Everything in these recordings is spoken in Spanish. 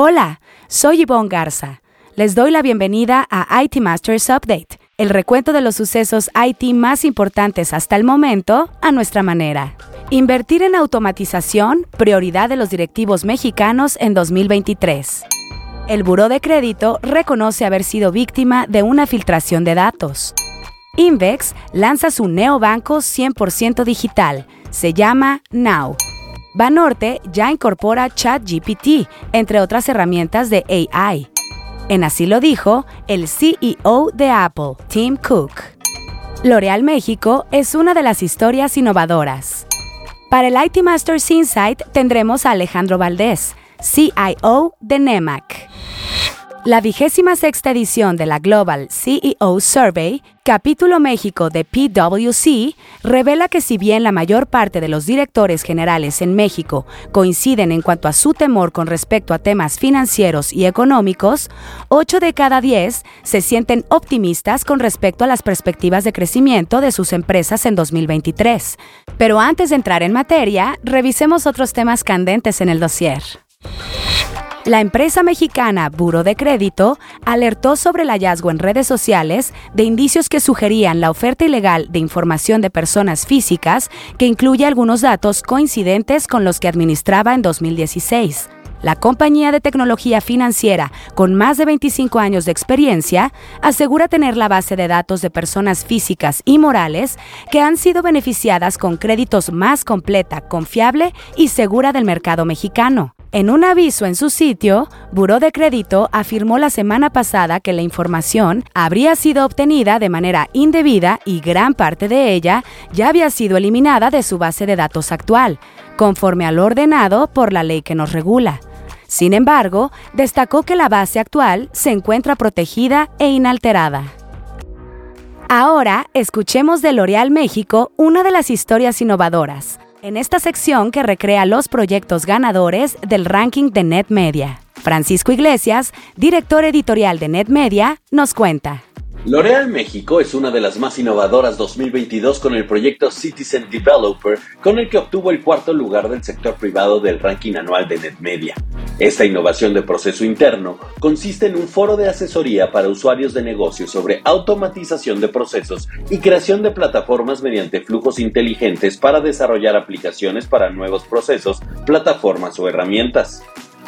Hola, soy Yvonne Garza. Les doy la bienvenida a IT Masters Update, el recuento de los sucesos IT más importantes hasta el momento a nuestra manera. Invertir en automatización, prioridad de los directivos mexicanos en 2023. El Buró de Crédito reconoce haber sido víctima de una filtración de datos. Invex lanza su neobanco 100% digital. Se llama Now. Banorte ya incorpora ChatGPT, entre otras herramientas de AI. En así lo dijo el CEO de Apple, Tim Cook. L'Oreal México es una de las historias innovadoras. Para el IT Masters Insight tendremos a Alejandro Valdés, CIO de NEMAC. La vigésima sexta edición de la Global CEO Survey, capítulo México de PwC, revela que si bien la mayor parte de los directores generales en México coinciden en cuanto a su temor con respecto a temas financieros y económicos, 8 de cada 10 se sienten optimistas con respecto a las perspectivas de crecimiento de sus empresas en 2023. Pero antes de entrar en materia, revisemos otros temas candentes en el dossier. La empresa mexicana Buro de Crédito alertó sobre el hallazgo en redes sociales de indicios que sugerían la oferta ilegal de información de personas físicas que incluye algunos datos coincidentes con los que administraba en 2016. La compañía de tecnología financiera, con más de 25 años de experiencia, asegura tener la base de datos de personas físicas y morales que han sido beneficiadas con créditos más completa, confiable y segura del mercado mexicano. En un aviso en su sitio, Buró de Crédito afirmó la semana pasada que la información habría sido obtenida de manera indebida y gran parte de ella ya había sido eliminada de su base de datos actual, conforme a lo ordenado por la ley que nos regula. Sin embargo, destacó que la base actual se encuentra protegida e inalterada. Ahora, escuchemos de L'Oreal México una de las historias innovadoras en esta sección que recrea los proyectos ganadores del ranking de NetMedia. Francisco Iglesias, director editorial de NetMedia, nos cuenta. L'Oreal México es una de las más innovadoras 2022 con el proyecto Citizen Developer, con el que obtuvo el cuarto lugar del sector privado del ranking anual de NetMedia. Esta innovación de proceso interno consiste en un foro de asesoría para usuarios de negocios sobre automatización de procesos y creación de plataformas mediante flujos inteligentes para desarrollar aplicaciones para nuevos procesos, plataformas o herramientas.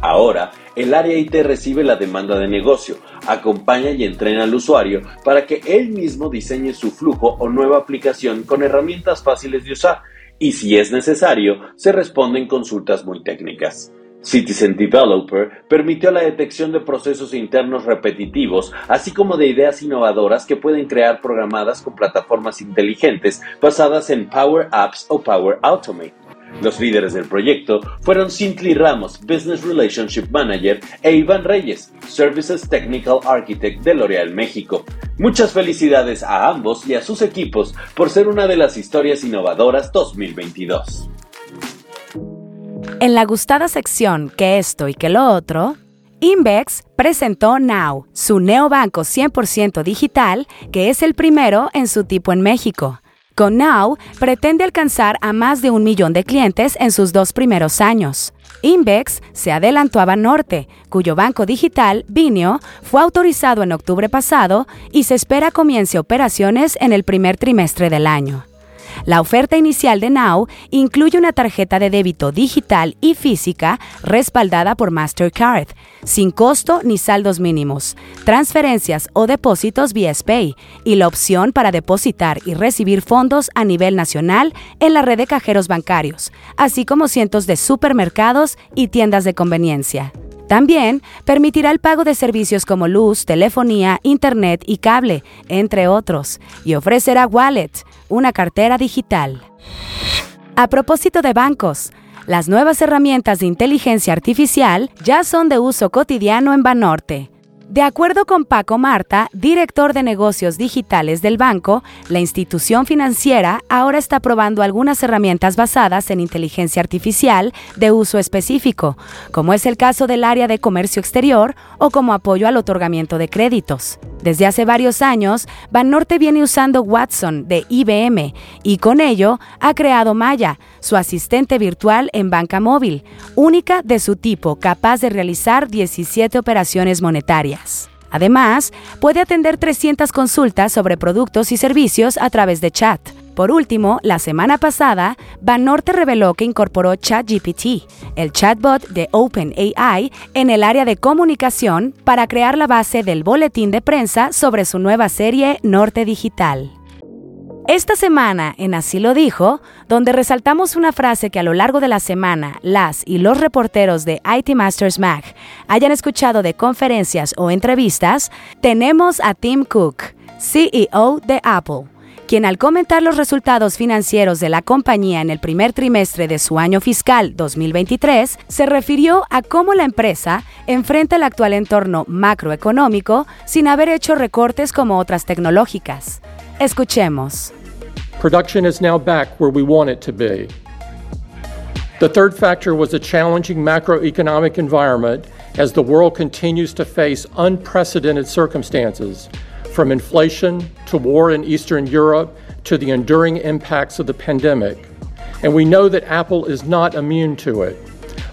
Ahora, el área IT recibe la demanda de negocio, acompaña y entrena al usuario para que él mismo diseñe su flujo o nueva aplicación con herramientas fáciles de usar y si es necesario, se responden consultas muy técnicas. Citizen Developer permitió la detección de procesos internos repetitivos, así como de ideas innovadoras que pueden crear programadas con plataformas inteligentes basadas en Power Apps o Power Automate. Los líderes del proyecto fueron Cintley Ramos, Business Relationship Manager, e Iván Reyes, Services Technical Architect de L'Oreal México. Muchas felicidades a ambos y a sus equipos por ser una de las historias innovadoras 2022. En la gustada sección que esto y que lo otro, Invex presentó Now, su neobanco 100% digital, que es el primero en su tipo en México. Con Now pretende alcanzar a más de un millón de clientes en sus dos primeros años. Invex se adelantó a Banorte, cuyo banco digital, Vinio, fue autorizado en octubre pasado y se espera comience operaciones en el primer trimestre del año. La oferta inicial de Now incluye una tarjeta de débito digital y física respaldada por Mastercard, sin costo ni saldos mínimos, transferencias o depósitos vía SPAY y la opción para depositar y recibir fondos a nivel nacional en la red de cajeros bancarios, así como cientos de supermercados y tiendas de conveniencia. También permitirá el pago de servicios como luz, telefonía, internet y cable, entre otros, y ofrecerá Wallet, una cartera digital. A propósito de bancos, las nuevas herramientas de inteligencia artificial ya son de uso cotidiano en Banorte. De acuerdo con Paco Marta, director de negocios digitales del banco, la institución financiera ahora está probando algunas herramientas basadas en inteligencia artificial de uso específico, como es el caso del área de comercio exterior o como apoyo al otorgamiento de créditos. Desde hace varios años, Banorte viene usando Watson de IBM y con ello ha creado Maya, su asistente virtual en banca móvil, única de su tipo capaz de realizar 17 operaciones monetarias. Además, puede atender 300 consultas sobre productos y servicios a través de chat. Por último, la semana pasada, Banorte reveló que incorporó ChatGPT, el chatbot de OpenAI, en el área de comunicación para crear la base del boletín de prensa sobre su nueva serie Norte Digital. Esta semana, en Así lo dijo, donde resaltamos una frase que a lo largo de la semana las y los reporteros de IT Masters Mag hayan escuchado de conferencias o entrevistas, tenemos a Tim Cook, CEO de Apple, quien al comentar los resultados financieros de la compañía en el primer trimestre de su año fiscal 2023, se refirió a cómo la empresa enfrenta el actual entorno macroeconómico sin haber hecho recortes como otras tecnológicas. Escuchemos. Production is now back where we want it to be. The third factor was a challenging macroeconomic environment as the world continues to face unprecedented circumstances, from inflation to war in Eastern Europe to the enduring impacts of the pandemic. And we know that Apple is not immune to it.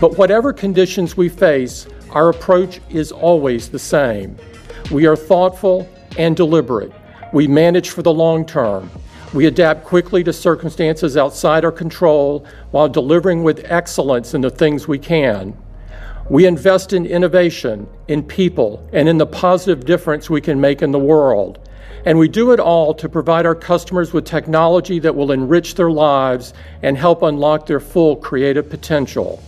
But whatever conditions we face, our approach is always the same. We are thoughtful and deliberate. We manage for the long term. We adapt quickly to circumstances outside our control while delivering with excellence in the things we can. We invest in innovation, in people, and in the positive difference we can make in the world. And we do it all to provide our customers with technology that will enrich their lives and help unlock their full creative potential.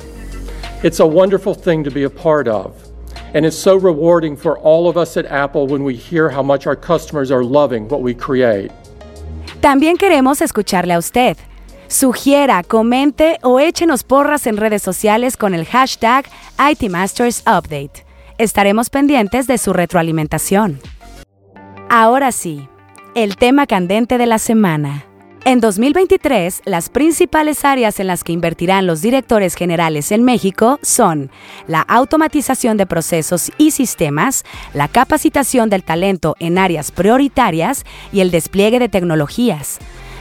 It's a wonderful thing to be a part of. And it's so rewarding for all of us at Apple when we hear how much our customers are loving what we create. También queremos escucharle a usted. Sugiera, comente o échenos porras en redes sociales con el hashtag ITMastersUpdate. Estaremos pendientes de su retroalimentación. Ahora sí, el tema candente de la semana. En 2023, las principales áreas en las que invertirán los directores generales en México son la automatización de procesos y sistemas, la capacitación del talento en áreas prioritarias y el despliegue de tecnologías.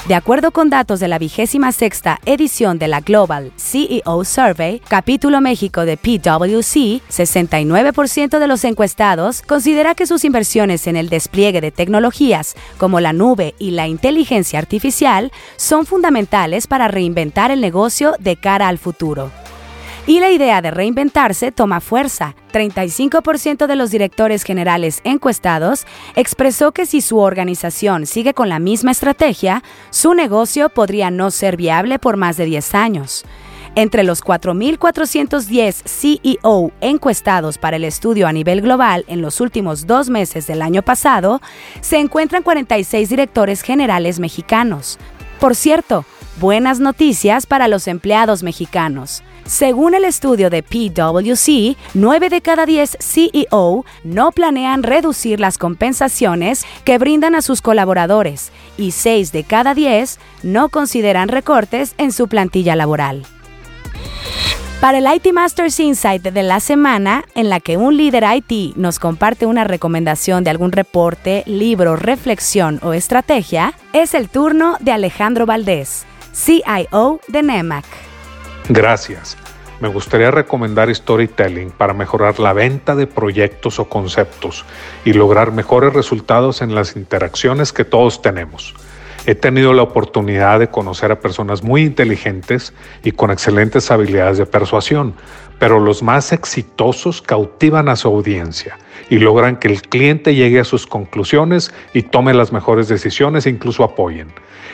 De acuerdo con datos de la vigésima sexta edición de la Global CEO Survey, capítulo México de PwC, 69% de los encuestados considera que sus inversiones en el despliegue de tecnologías como la nube y la inteligencia artificial son fundamentales para reinventar el negocio de cara al futuro. Y la idea de reinventarse toma fuerza. 35% de los directores generales encuestados expresó que si su organización sigue con la misma estrategia, su negocio podría no ser viable por más de 10 años. Entre los 4.410 CEO encuestados para el estudio a nivel global en los últimos dos meses del año pasado, se encuentran 46 directores generales mexicanos. Por cierto, buenas noticias para los empleados mexicanos. Según el estudio de PwC, 9 de cada 10 CEO no planean reducir las compensaciones que brindan a sus colaboradores y 6 de cada 10 no consideran recortes en su plantilla laboral. Para el IT Masters Insight de la semana, en la que un líder IT nos comparte una recomendación de algún reporte, libro, reflexión o estrategia, es el turno de Alejandro Valdés, CIO de NEMAC. Gracias. Me gustaría recomendar storytelling para mejorar la venta de proyectos o conceptos y lograr mejores resultados en las interacciones que todos tenemos. He tenido la oportunidad de conocer a personas muy inteligentes y con excelentes habilidades de persuasión, pero los más exitosos cautivan a su audiencia y logran que el cliente llegue a sus conclusiones y tome las mejores decisiones e incluso apoyen.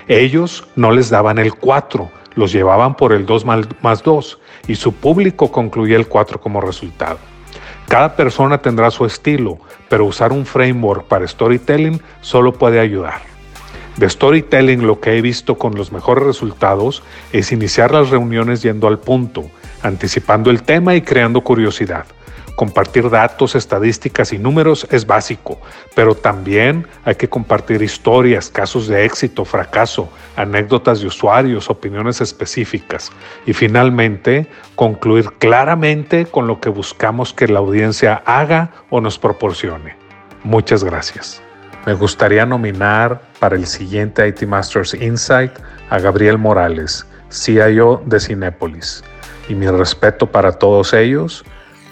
Ellos no les daban el 4, los llevaban por el 2 más 2 y su público concluía el 4 como resultado. Cada persona tendrá su estilo, pero usar un framework para storytelling solo puede ayudar. De storytelling lo que he visto con los mejores resultados es iniciar las reuniones yendo al punto, anticipando el tema y creando curiosidad. Compartir datos, estadísticas y números es básico, pero también hay que compartir historias, casos de éxito, fracaso, anécdotas de usuarios, opiniones específicas y finalmente concluir claramente con lo que buscamos que la audiencia haga o nos proporcione. Muchas gracias. Me gustaría nominar para el siguiente IT Masters Insight a Gabriel Morales, CIO de Cinépolis. Y mi respeto para todos ellos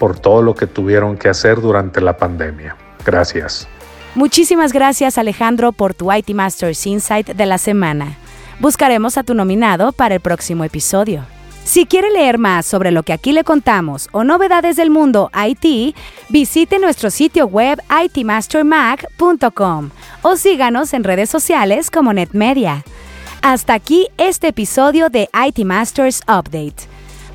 por todo lo que tuvieron que hacer durante la pandemia. Gracias. Muchísimas gracias Alejandro por tu IT Masters Insight de la semana. Buscaremos a tu nominado para el próximo episodio. Si quiere leer más sobre lo que aquí le contamos o novedades del mundo IT, visite nuestro sitio web itmastermac.com o síganos en redes sociales como NetMedia. Hasta aquí este episodio de IT Masters Update